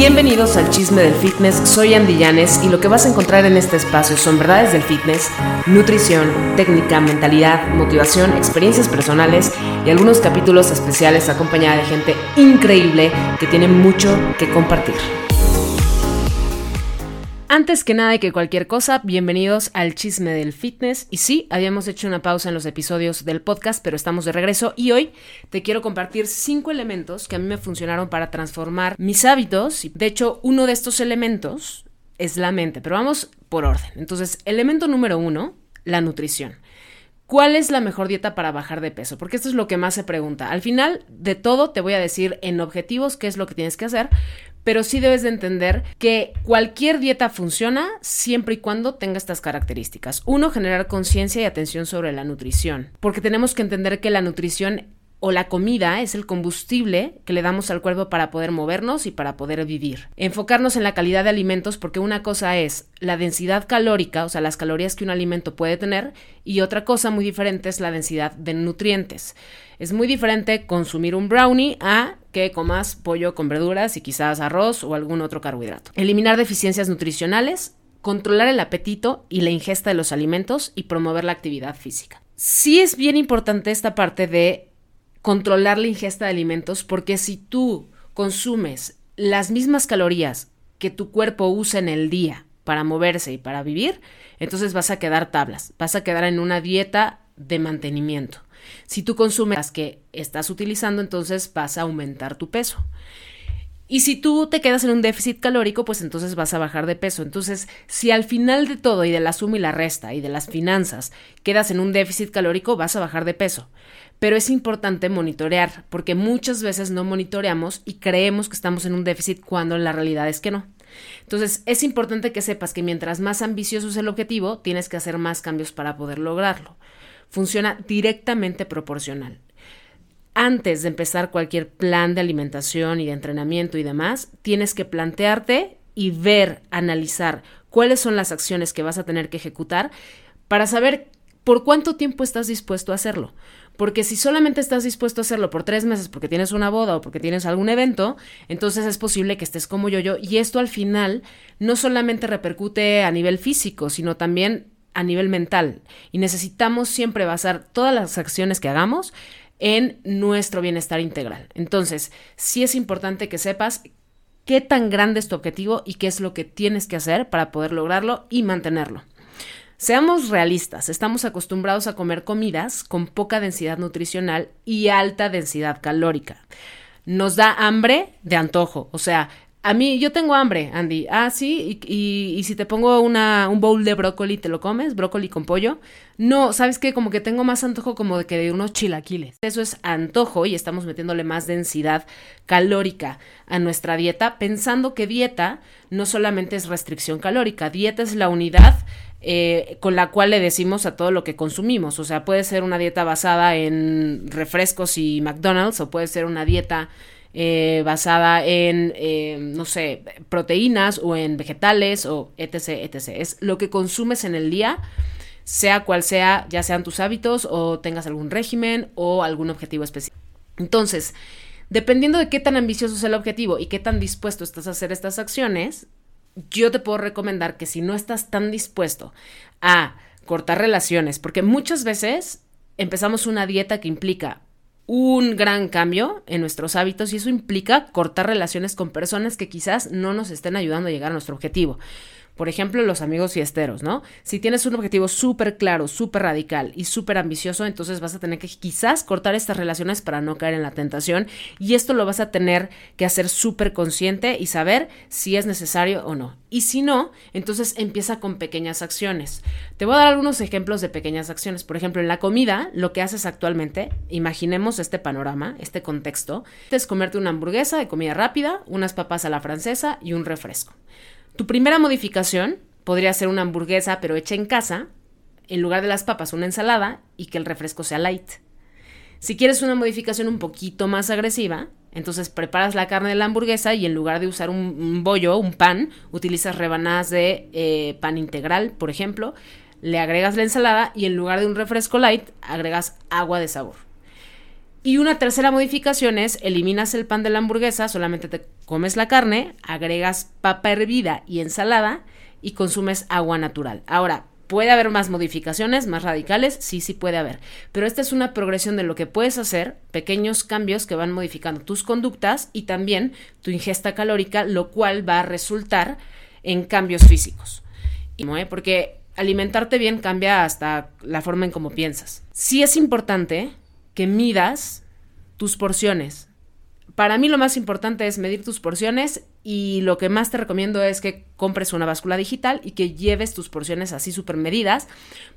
Bienvenidos al Chisme del Fitness, soy Andy Llanes y lo que vas a encontrar en este espacio son verdades del fitness, nutrición, técnica, mentalidad, motivación, experiencias personales y algunos capítulos especiales acompañada de gente increíble que tiene mucho que compartir. Antes que nada y que cualquier cosa, bienvenidos al chisme del fitness. Y sí, habíamos hecho una pausa en los episodios del podcast, pero estamos de regreso y hoy te quiero compartir cinco elementos que a mí me funcionaron para transformar mis hábitos. De hecho, uno de estos elementos es la mente, pero vamos por orden. Entonces, elemento número uno, la nutrición. ¿Cuál es la mejor dieta para bajar de peso? Porque esto es lo que más se pregunta. Al final de todo te voy a decir en objetivos qué es lo que tienes que hacer, pero sí debes de entender que cualquier dieta funciona siempre y cuando tenga estas características. Uno, generar conciencia y atención sobre la nutrición, porque tenemos que entender que la nutrición o la comida es el combustible que le damos al cuerpo para poder movernos y para poder vivir. Enfocarnos en la calidad de alimentos porque una cosa es la densidad calórica, o sea, las calorías que un alimento puede tener, y otra cosa muy diferente es la densidad de nutrientes. Es muy diferente consumir un brownie a que comas pollo con verduras y quizás arroz o algún otro carbohidrato. Eliminar deficiencias nutricionales, controlar el apetito y la ingesta de los alimentos y promover la actividad física. Sí es bien importante esta parte de controlar la ingesta de alimentos porque si tú consumes las mismas calorías que tu cuerpo usa en el día para moverse y para vivir, entonces vas a quedar tablas, vas a quedar en una dieta de mantenimiento. Si tú consumes las que estás utilizando, entonces vas a aumentar tu peso. Y si tú te quedas en un déficit calórico, pues entonces vas a bajar de peso. Entonces, si al final de todo y de la suma y la resta y de las finanzas quedas en un déficit calórico, vas a bajar de peso. Pero es importante monitorear, porque muchas veces no monitoreamos y creemos que estamos en un déficit cuando la realidad es que no. Entonces, es importante que sepas que mientras más ambicioso es el objetivo, tienes que hacer más cambios para poder lograrlo. Funciona directamente proporcional antes de empezar cualquier plan de alimentación y de entrenamiento y demás, tienes que plantearte y ver, analizar cuáles son las acciones que vas a tener que ejecutar para saber por cuánto tiempo estás dispuesto a hacerlo. Porque si solamente estás dispuesto a hacerlo por tres meses porque tienes una boda o porque tienes algún evento, entonces es posible que estés como yo-yo. Y esto al final no solamente repercute a nivel físico, sino también a nivel mental. Y necesitamos siempre basar todas las acciones que hagamos en nuestro bienestar integral. Entonces, sí es importante que sepas qué tan grande es tu objetivo y qué es lo que tienes que hacer para poder lograrlo y mantenerlo. Seamos realistas, estamos acostumbrados a comer comidas con poca densidad nutricional y alta densidad calórica. Nos da hambre de antojo, o sea, a mí, yo tengo hambre, Andy. Ah, sí, y, si te pongo una, un bowl de brócoli, ¿te lo comes? Brócoli con pollo. No, ¿sabes qué? Como que tengo más antojo como de que de unos chilaquiles. Eso es antojo y estamos metiéndole más densidad calórica a nuestra dieta, pensando que dieta no solamente es restricción calórica, dieta es la unidad eh, con la cual le decimos a todo lo que consumimos. O sea, puede ser una dieta basada en refrescos y McDonald's o puede ser una dieta eh, basada en, eh, no sé, proteínas o en vegetales o etc, etc. Es lo que consumes en el día, sea cual sea, ya sean tus hábitos o tengas algún régimen o algún objetivo específico. Entonces, dependiendo de qué tan ambicioso es el objetivo y qué tan dispuesto estás a hacer estas acciones, yo te puedo recomendar que si no estás tan dispuesto a cortar relaciones, porque muchas veces empezamos una dieta que implica un gran cambio en nuestros hábitos y eso implica cortar relaciones con personas que quizás no nos estén ayudando a llegar a nuestro objetivo. Por ejemplo, los amigos fiesteros, ¿no? Si tienes un objetivo súper claro, súper radical y súper ambicioso, entonces vas a tener que quizás cortar estas relaciones para no caer en la tentación y esto lo vas a tener que hacer súper consciente y saber si es necesario o no. Y si no, entonces empieza con pequeñas acciones. Te voy a dar algunos ejemplos de pequeñas acciones. Por ejemplo, en la comida, lo que haces actualmente, imaginemos este panorama, este contexto, es comerte una hamburguesa de comida rápida, unas papas a la francesa y un refresco. Tu primera modificación podría ser una hamburguesa pero hecha en casa, en lugar de las papas una ensalada y que el refresco sea light. Si quieres una modificación un poquito más agresiva, entonces preparas la carne de la hamburguesa y en lugar de usar un, bollo, un pan, utilizas rebanadas de eh, pan integral, por ejemplo, le agregas la ensalada y en lugar de un refresco light, agregas agua de sabor. Y una tercera modificación es eliminas el pan de la hamburguesa, solamente te comes la carne, agregas papa hervida y ensalada y consumes agua natural. Ahora, ¿Puede haber más modificaciones, más radicales? Sí, sí puede haber. Pero esta es una progresión de lo que puedes hacer, pequeños cambios que van modificando tus conductas y también tu ingesta calórica, lo cual va a resultar en cambios físicos. ¿eh? Porque alimentarte bien cambia hasta la forma en cómo piensas. Sí es importante que midas tus porciones. Para mí lo más importante es medir tus porciones y lo que más te recomiendo es que compres una báscula digital y que lleves tus porciones así súper medidas,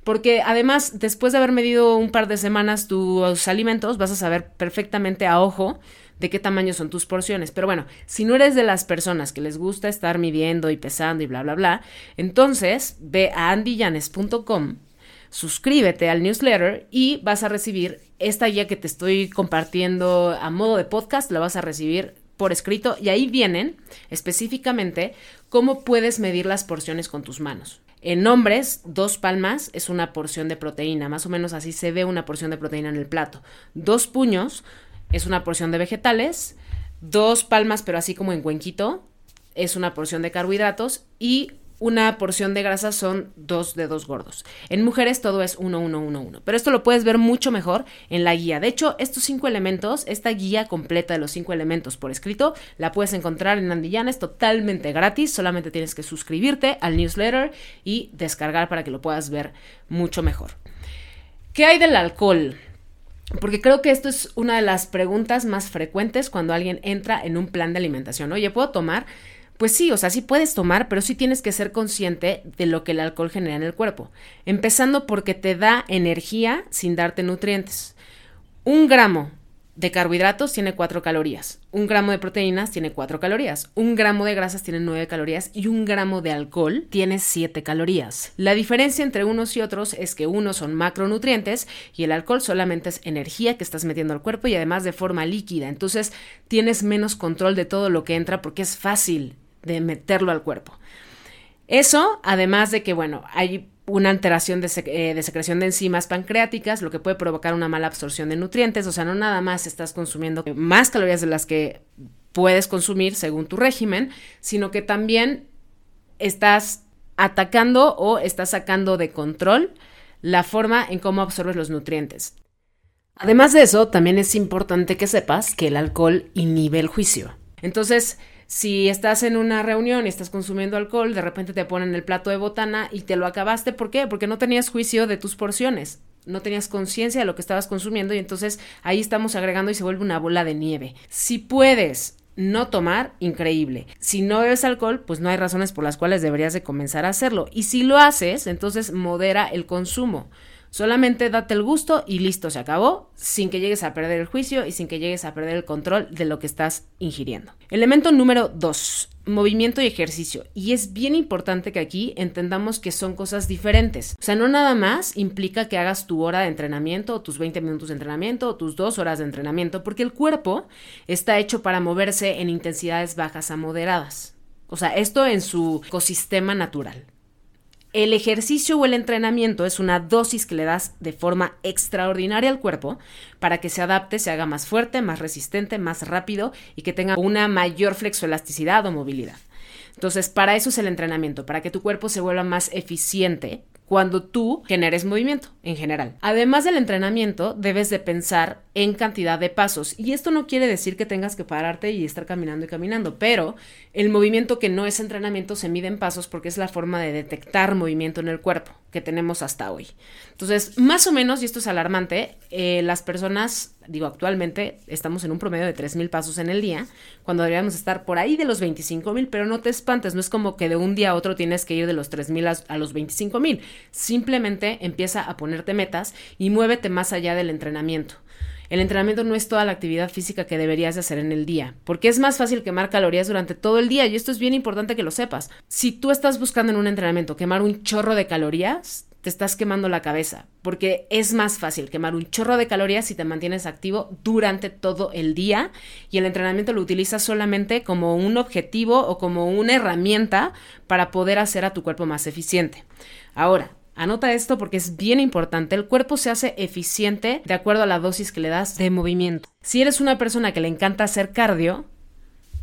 porque además después de haber medido un par de semanas tus alimentos vas a saber perfectamente a ojo de qué tamaño son tus porciones. Pero bueno, si no eres de las personas que les gusta estar midiendo y pesando y bla, bla, bla, entonces ve a andyyanes.com suscríbete al newsletter y vas a recibir esta guía que te estoy compartiendo a modo de podcast, la vas a recibir por escrito y ahí vienen específicamente cómo puedes medir las porciones con tus manos. En hombres, dos palmas es una porción de proteína, más o menos así se ve una porción de proteína en el plato. Dos puños es una porción de vegetales, dos palmas pero así como en cuenquito es una porción de carbohidratos y una porción de grasa son dos dedos gordos. En mujeres todo es 1, 1, 1, 1. Pero esto lo puedes ver mucho mejor en la guía. De hecho, estos cinco elementos, esta guía completa de los cinco elementos por escrito, la puedes encontrar en Andillana, es totalmente gratis. Solamente tienes que suscribirte al newsletter y descargar para que lo puedas ver mucho mejor. ¿Qué hay del alcohol? Porque creo que esto es una de las preguntas más frecuentes cuando alguien entra en un plan de alimentación. Oye, ¿puedo tomar? Pues sí, o sea, sí puedes tomar, pero sí tienes que ser consciente de lo que el alcohol genera en el cuerpo. Empezando porque te da energía sin darte nutrientes. Un gramo de carbohidratos tiene 4 calorías, un gramo de proteínas tiene 4 calorías, un gramo de grasas tiene 9 calorías y un gramo de alcohol tiene 7 calorías. La diferencia entre unos y otros es que unos son macronutrientes y el alcohol solamente es energía que estás metiendo al cuerpo y además de forma líquida, entonces tienes menos control de todo lo que entra porque es fácil de meterlo al cuerpo. Eso, además de que, bueno, hay una alteración de, eh, de, secreción de enzimas pancreáticas, lo que puede provocar una mala absorción de nutrientes, o sea, no nada más estás consumiendo más calorías de las que puedes consumir según tu régimen, sino que también estás atacando o estás sacando de control la forma en cómo absorbes los nutrientes. Además de eso, también es importante que sepas que el alcohol inhibe el juicio. Entonces, si estás en una reunión y estás consumiendo alcohol, de repente te ponen el plato de botana y te lo acabaste. ¿Por qué? Porque no tenías juicio de tus porciones. No tenías conciencia de lo que estabas consumiendo y entonces ahí estamos agregando y se vuelve una bola de nieve. Si puedes no tomar, increíble. Si no bebes alcohol, pues no hay razones por las cuales deberías de comenzar a hacerlo. Y si lo haces, entonces modera el consumo. Solamente date el gusto y listo, se acabó, sin que llegues a perder el juicio y sin que llegues a perder el control de lo que estás ingiriendo. Elemento número 2, movimiento y ejercicio. Y es bien importante que aquí entendamos que son cosas diferentes. O sea, no nada más implica que hagas tu hora de entrenamiento tus 20 minutos de entrenamiento o tus dos horas de entrenamiento, porque el cuerpo está hecho para moverse en intensidades bajas a moderadas. O sea, esto en su ecosistema natural. El ejercicio o el entrenamiento es una dosis que le das de forma extraordinaria al cuerpo para que se adapte, se haga más fuerte, más resistente, más rápido y que tenga una mayor flexoelasticidad o movilidad. Entonces, para eso es el entrenamiento, para que tu cuerpo se vuelva más eficiente cuando tú generes movimiento en general. Además del entrenamiento, debes de pensar en cantidad de pasos. Y esto no quiere decir que tengas que pararte y estar caminando y caminando, pero el movimiento que no es entrenamiento se mide en pasos porque es la forma de detectar movimiento en el cuerpo que tenemos hasta hoy. Entonces, más o menos, y esto es alarmante, eh, las personas, digo, actualmente estamos en un promedio de 3.000 pasos en el día, cuando deberíamos estar por ahí de los 25.000, pero no te espantes, no es como que de un día a otro tienes que ir de los 3.000 a, a los 25.000. Simplemente empieza a ponerte metas y muévete más allá del entrenamiento. El entrenamiento no es toda la actividad física que deberías de hacer en el día, porque es más fácil quemar calorías durante todo el día y esto es bien importante que lo sepas. Si tú estás buscando en un entrenamiento quemar un chorro de calorías, te estás quemando la cabeza, porque es más fácil quemar un chorro de calorías si te mantienes activo durante todo el día y el entrenamiento lo utilizas solamente como un objetivo o como una herramienta para poder hacer a tu cuerpo más eficiente. Ahora, Anota esto porque es bien importante. El cuerpo se hace eficiente de acuerdo a la dosis que le das de movimiento. Si eres una persona que le encanta hacer cardio,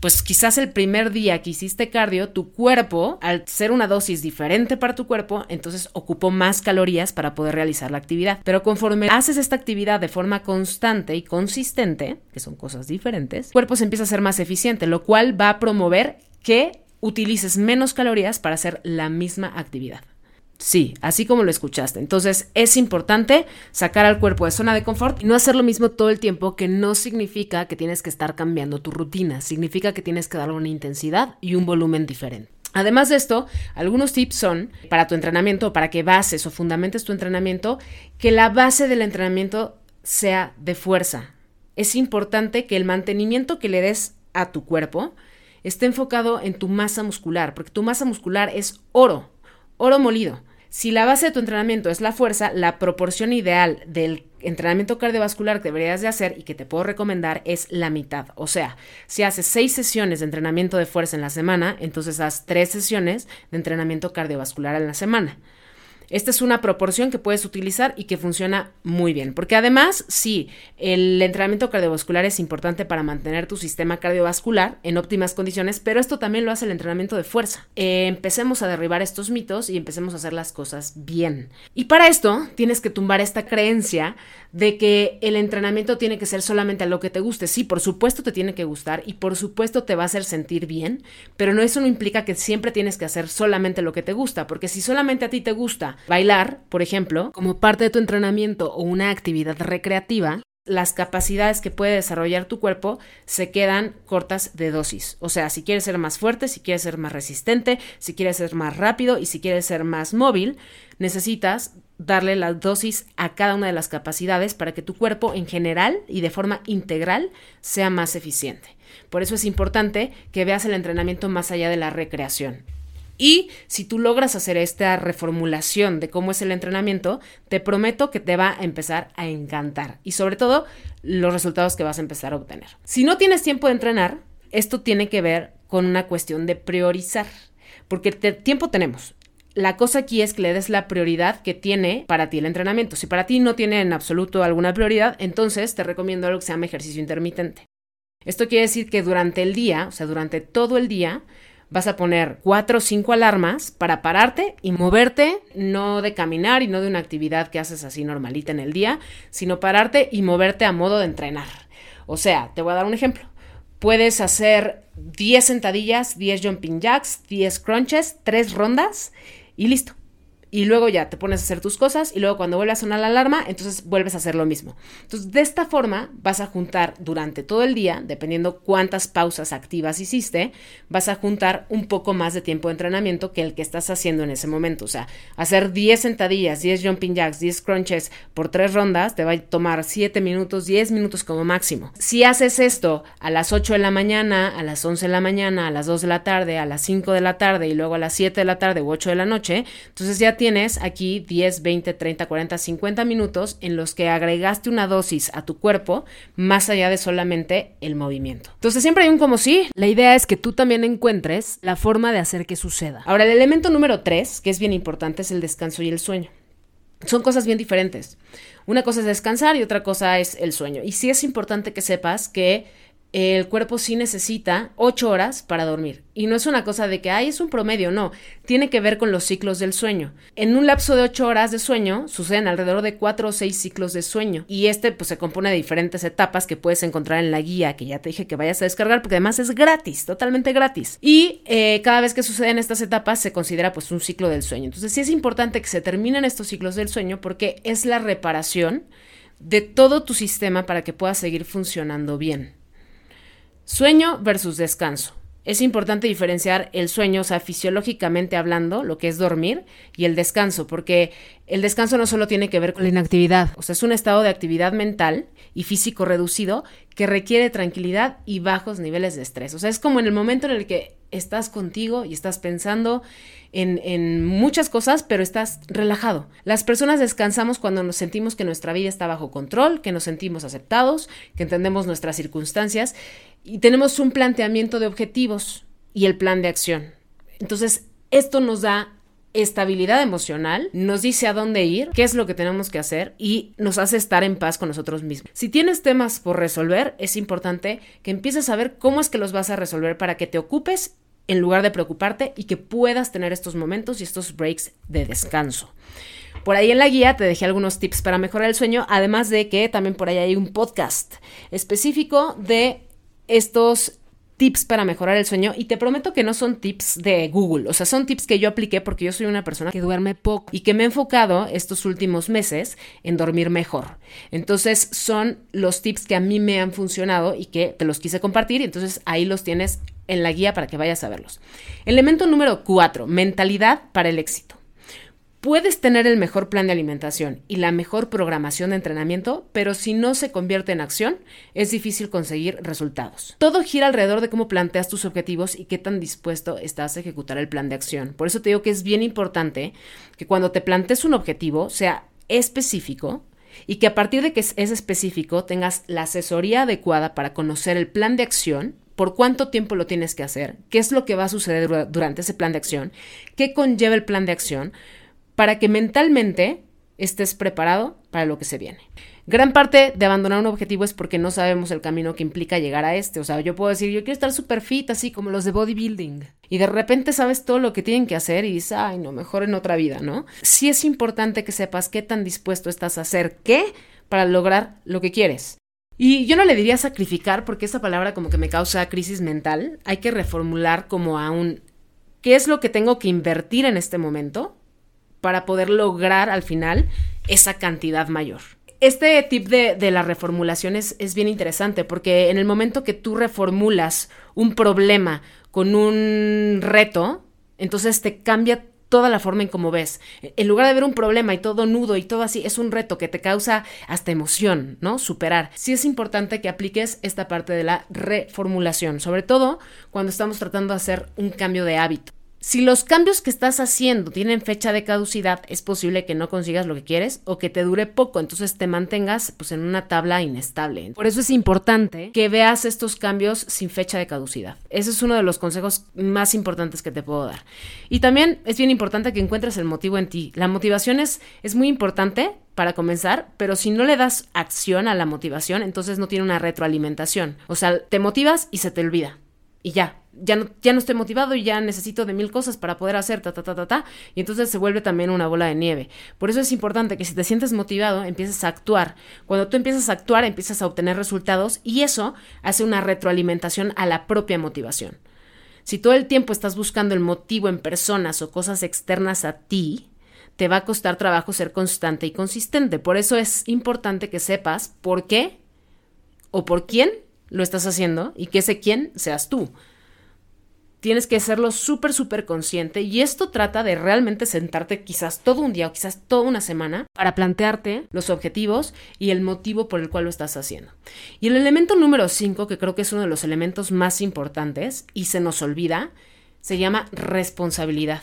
pues quizás el primer día que hiciste cardio, tu cuerpo, al ser una dosis diferente para tu cuerpo, entonces ocupó más calorías para poder realizar la actividad. Pero conforme haces esta actividad de forma constante y consistente, que son cosas diferentes, el cuerpo se empieza a ser más eficiente, lo cual va a promover que utilices menos calorías para hacer la misma actividad. Sí, así como lo escuchaste. Entonces es importante sacar al cuerpo de zona de confort y no hacer lo mismo todo el tiempo, que no significa que tienes que estar cambiando tu rutina, significa que tienes que darle una intensidad y un volumen diferente. Además de esto, algunos tips son para tu entrenamiento, para que bases o fundamentes tu entrenamiento, que la base del entrenamiento sea de fuerza. Es importante que el mantenimiento que le des a tu cuerpo esté enfocado en tu masa muscular, porque tu masa muscular es oro, oro molido. Si la base de tu entrenamiento es la fuerza, la proporción ideal del entrenamiento cardiovascular que deberías de hacer y que te puedo recomendar es la mitad. O sea, si haces seis sesiones de entrenamiento de fuerza en la semana, entonces haz tres sesiones de entrenamiento cardiovascular en la semana. Esta es una proporción que puedes utilizar y que funciona muy bien, porque además, sí, el entrenamiento cardiovascular es importante para mantener tu sistema cardiovascular en óptimas condiciones, pero esto también lo hace el entrenamiento de fuerza. Eh, empecemos a derribar estos mitos y empecemos a hacer las cosas bien. Y para esto tienes que tumbar esta creencia de que el entrenamiento tiene que ser solamente a lo que te guste. Sí, por supuesto te tiene que gustar y por supuesto te va a hacer sentir bien, pero no eso no implica que siempre tienes que hacer solamente lo que te gusta, porque si solamente a ti te gusta bailar, por ejemplo, como parte de tu entrenamiento o una actividad recreativa, las capacidades que puede desarrollar tu cuerpo se quedan cortas de dosis. O sea, si quieres ser más fuerte, si quieres ser más resistente, si quieres ser más rápido y si quieres ser más móvil, necesitas darle la dosis a cada una de las capacidades para que tu cuerpo en general y de forma integral sea más eficiente. Por eso es importante que veas el entrenamiento más allá de la recreación. Y si tú logras hacer esta reformulación de cómo es el entrenamiento, te prometo que te va a empezar a encantar y sobre todo los resultados que vas a empezar a obtener. Si no tienes tiempo de entrenar, esto tiene que ver con una cuestión de priorizar, porque tiempo tenemos. La cosa aquí es que le des la prioridad que tiene para ti el entrenamiento. Si para ti no tiene en absoluto alguna prioridad, entonces te recomiendo algo que se llama ejercicio intermitente. Esto quiere decir que durante el día, o sea, durante todo el día, vas a poner cuatro o cinco alarmas para pararte y moverte, no de caminar y no de una actividad que haces así normalita en el día, sino pararte y moverte a modo de entrenar. O sea, te voy a dar un ejemplo. Puedes hacer 10 sentadillas, 10 jumping jacks, 10 crunches, 3 rondas y listo y luego ya te pones a hacer tus cosas y luego cuando vuelve a sonar la alarma, entonces vuelves a hacer lo mismo. Entonces, de esta forma vas a juntar durante todo el día, dependiendo cuántas pausas activas hiciste, vas a juntar un poco más de tiempo de entrenamiento que el que estás haciendo en ese momento. O sea, hacer 10 sentadillas, 10 jumping jacks, 10 crunches por 3 rondas te va a tomar 7 minutos, 10 minutos como máximo. Si haces esto a las 8 de la mañana, a las 11 de la mañana, a las 2 de la tarde, a las 5 de la tarde y luego a las 7 de la tarde u 8 de la noche, entonces ya tienes aquí 10, 20, 30, 40, 50 minutos en los que agregaste una dosis a tu cuerpo más allá de solamente el movimiento. Entonces siempre hay un como sí. La idea es que tú también encuentres la forma de hacer que suceda. Ahora, el elemento número 3, que es bien importante, es el descanso y el sueño. Son cosas bien diferentes. Una cosa es descansar y otra cosa es el sueño. Y sí es importante que sepas que el cuerpo sí necesita ocho horas para dormir. Y no es una cosa de que, ay, es un promedio, no. Tiene que ver con los ciclos del sueño. En un lapso de ocho horas de sueño suceden alrededor de cuatro o seis ciclos de sueño. Y este pues se compone de diferentes etapas que puedes encontrar en la guía que ya te dije que vayas a descargar porque además es gratis, totalmente gratis. Y eh, cada vez que suceden estas etapas se considera pues un ciclo del sueño. Entonces sí es importante que se terminen estos ciclos del sueño porque es la reparación de todo tu sistema para que pueda seguir funcionando bien. Sueño versus descanso. Es importante diferenciar el sueño, o sea, fisiológicamente hablando, lo que es dormir, y el descanso, porque el descanso no solo tiene que ver con la inactividad, o sea, es un estado de actividad mental y físico reducido que requiere tranquilidad y bajos niveles de estrés. O sea, es como en el momento en el que estás contigo y estás pensando en, muchas cosas, pero estás relajado. Las personas descansamos cuando nos sentimos que nuestra vida está bajo control, que nos sentimos aceptados, que entendemos nuestras circunstancias y tenemos un planteamiento de objetivos y el plan de acción. Entonces, esto nos da estabilidad emocional, nos dice a dónde ir, qué es lo que tenemos que hacer y nos hace estar en paz con nosotros mismos. Si tienes temas por resolver, es importante que empieces a ver cómo es que los vas a resolver para que te ocupes en lugar de preocuparte y que puedas tener estos momentos y estos breaks de descanso. Por ahí en la guía te dejé algunos tips para mejorar el sueño, además de que también por ahí hay un podcast específico de estos tips para mejorar el sueño y te prometo que no son tips de Google, o sea, son tips que yo apliqué porque yo soy una persona que duerme poco y que me he enfocado estos últimos meses en dormir mejor. Entonces son los tips que a mí me han funcionado y que te los quise compartir entonces ahí los tienes en la guía para que vayas a verlos. Elemento número 4, mentalidad para el éxito. Puedes tener el mejor plan de alimentación y la mejor programación de entrenamiento, pero si no se convierte en acción, es difícil conseguir resultados. Todo gira alrededor de cómo planteas tus objetivos y qué tan dispuesto estás a ejecutar el plan de acción. Por eso te digo que es bien importante que cuando te plantees un objetivo sea específico y que a partir de que es específico tengas la asesoría adecuada para conocer el plan de acción por cuánto tiempo lo tienes que hacer, qué es lo que va a suceder durante ese plan de acción, qué conlleva el plan de acción, para que mentalmente estés preparado para lo que se viene. Gran parte de abandonar un objetivo es porque no sabemos el camino que implica llegar a este. O sea, yo puedo decir, yo quiero estar super fit, así como los de bodybuilding. Y de repente sabes todo lo que tienen que hacer y dices, ay, no, mejor en otra vida, ¿no? Sí es importante que sepas qué tan dispuesto estás a hacer qué para lograr lo que quieres. Y yo no le diría sacrificar porque esa palabra como que me causa crisis mental. Hay que reformular como a un, ¿qué es lo que tengo que invertir en este momento? para poder lograr al final esa cantidad mayor. Este tip de, la reformulación es, es, bien interesante porque en el momento que tú reformulas un problema con un reto, entonces te cambia toda la forma en cómo ves. En lugar de ver un problema y todo nudo y todo así, es un reto que te causa hasta emoción, ¿no? Superar. Sí es importante que apliques esta parte de la reformulación, sobre todo cuando estamos tratando de hacer un cambio de hábito. Si los cambios que estás haciendo tienen fecha de caducidad, es posible que no consigas lo que quieres o que te dure poco, entonces te mantengas pues en una tabla inestable. Por eso es importante que veas estos cambios sin fecha de caducidad. Ese es uno de los consejos más importantes que te puedo dar. Y también es bien importante que encuentres el motivo en ti. La motivación es, es muy importante para comenzar, pero si no le das acción a la motivación, entonces no tiene una retroalimentación. O sea, te motivas y se te olvida. Y ya, ya no, ya no estoy motivado y ya necesito de mil cosas para poder hacer ta, ta, ta, ta, ta, y entonces se vuelve también una bola de nieve. Por eso es importante que si te sientes motivado, empieces a actuar. Cuando tú empiezas a actuar, empiezas a obtener resultados y eso hace una retroalimentación a la propia motivación. Si todo el tiempo estás buscando el motivo en personas o cosas externas a ti, te va a costar trabajo ser constante y consistente. Por eso es importante que sepas por qué o por quién lo estás haciendo y que ese quién seas tú. Tienes que hacerlo súper, súper consciente y esto trata de realmente sentarte quizás todo un día o quizás toda una semana para plantearte los objetivos y el motivo por el cual lo estás haciendo. Y el elemento número 5, que creo que es uno de los elementos más importantes y se nos olvida, se llama responsabilidad.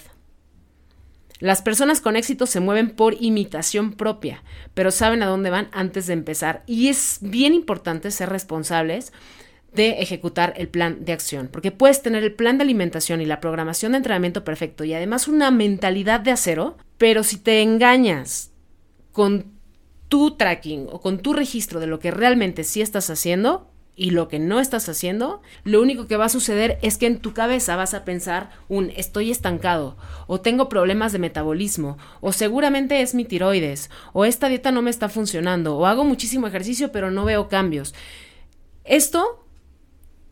Las personas con éxito se mueven por imitación propia, pero saben a dónde van antes de empezar. Y es bien importante ser responsables de ejecutar el plan de acción, porque puedes tener el plan de alimentación y la programación de entrenamiento perfecto y además una mentalidad de acero, pero si te engañas con tu tracking o con tu registro de lo que realmente sí estás haciendo y lo que no estás haciendo, lo único que va a suceder es que en tu cabeza vas a pensar un estoy estancado o tengo problemas de metabolismo o seguramente es mi tiroides o esta dieta no me está funcionando o hago muchísimo ejercicio pero no veo cambios. Esto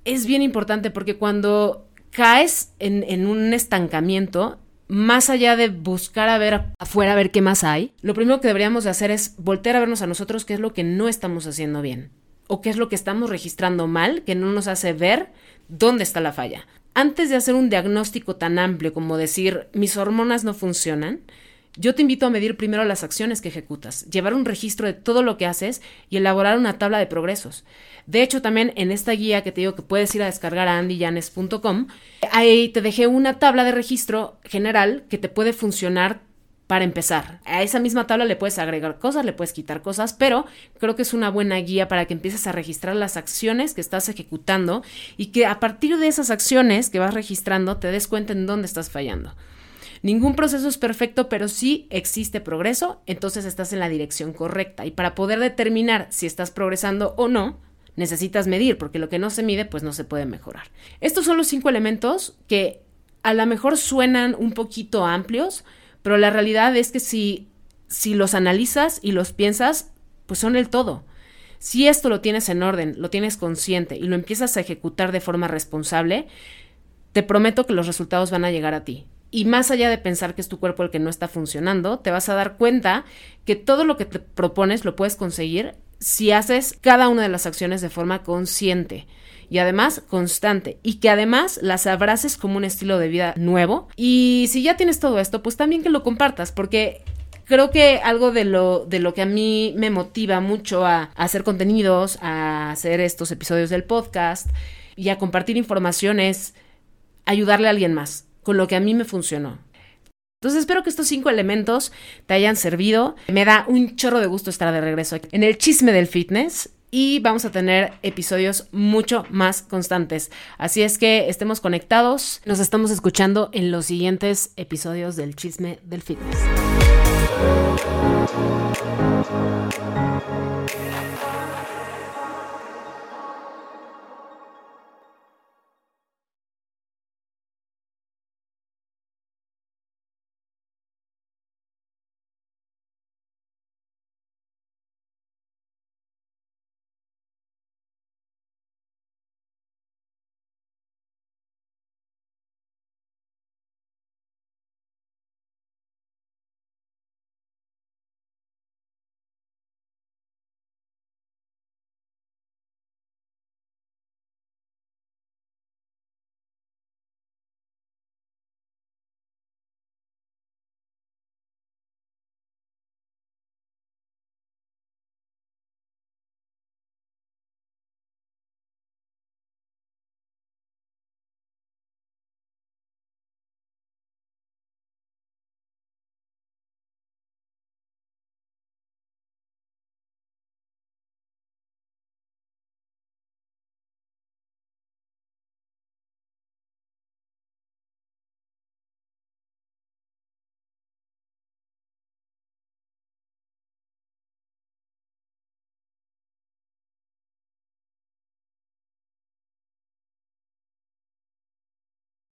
es bien importante porque cuando caes en, un estancamiento, más allá de buscar a ver afuera a ver qué más hay, lo primero que deberíamos de hacer es voltear a vernos a nosotros qué es lo que no estamos haciendo bien o qué es lo que estamos registrando mal que no nos hace ver dónde está la falla. Antes de hacer un diagnóstico tan amplio como decir mis hormonas no funcionan, yo te invito a medir primero las acciones que ejecutas, llevar un registro de todo lo que haces y elaborar una tabla de progresos. De hecho, también en esta guía que te digo que puedes ir a descargar a andyyanes.com, ahí te dejé una tabla de registro general que te puede funcionar para empezar. A esa misma tabla le puedes agregar cosas, le puedes quitar cosas, pero creo que es una buena guía para que empieces a registrar las acciones que estás ejecutando y que a partir de esas acciones que vas registrando te des cuenta en dónde estás fallando. Ningún proceso es perfecto, pero sí existe progreso, entonces estás en la dirección correcta. Y para poder determinar si estás progresando o no, necesitas medir, porque lo que no se mide, pues no se puede mejorar. Estos son los cinco elementos que a lo mejor suenan un poquito amplios, pero la realidad es que si, si los analizas y los piensas, pues son el todo. Si esto lo tienes en orden, lo tienes consciente y lo empiezas a ejecutar de forma responsable, te prometo que los resultados van a llegar a ti. Y más allá de pensar que es tu cuerpo el que no está funcionando, te vas a dar cuenta que todo lo que te propones lo puedes conseguir si haces cada una de las acciones de forma consciente y además constante y que además las abraces como un estilo de vida nuevo y si ya tienes todo esto pues también que lo compartas porque creo que algo de lo, de lo que a mí me motiva mucho a, a, hacer contenidos, a hacer estos episodios del podcast y a compartir información es ayudarle a alguien más con lo que a mí me funcionó. Entonces espero que estos cinco elementos te hayan servido. Me da un chorro de gusto estar de regreso aquí en el chisme del fitness y vamos a tener episodios mucho más constantes. Así es que estemos conectados. Nos estamos escuchando en los siguientes episodios del chisme del fitness.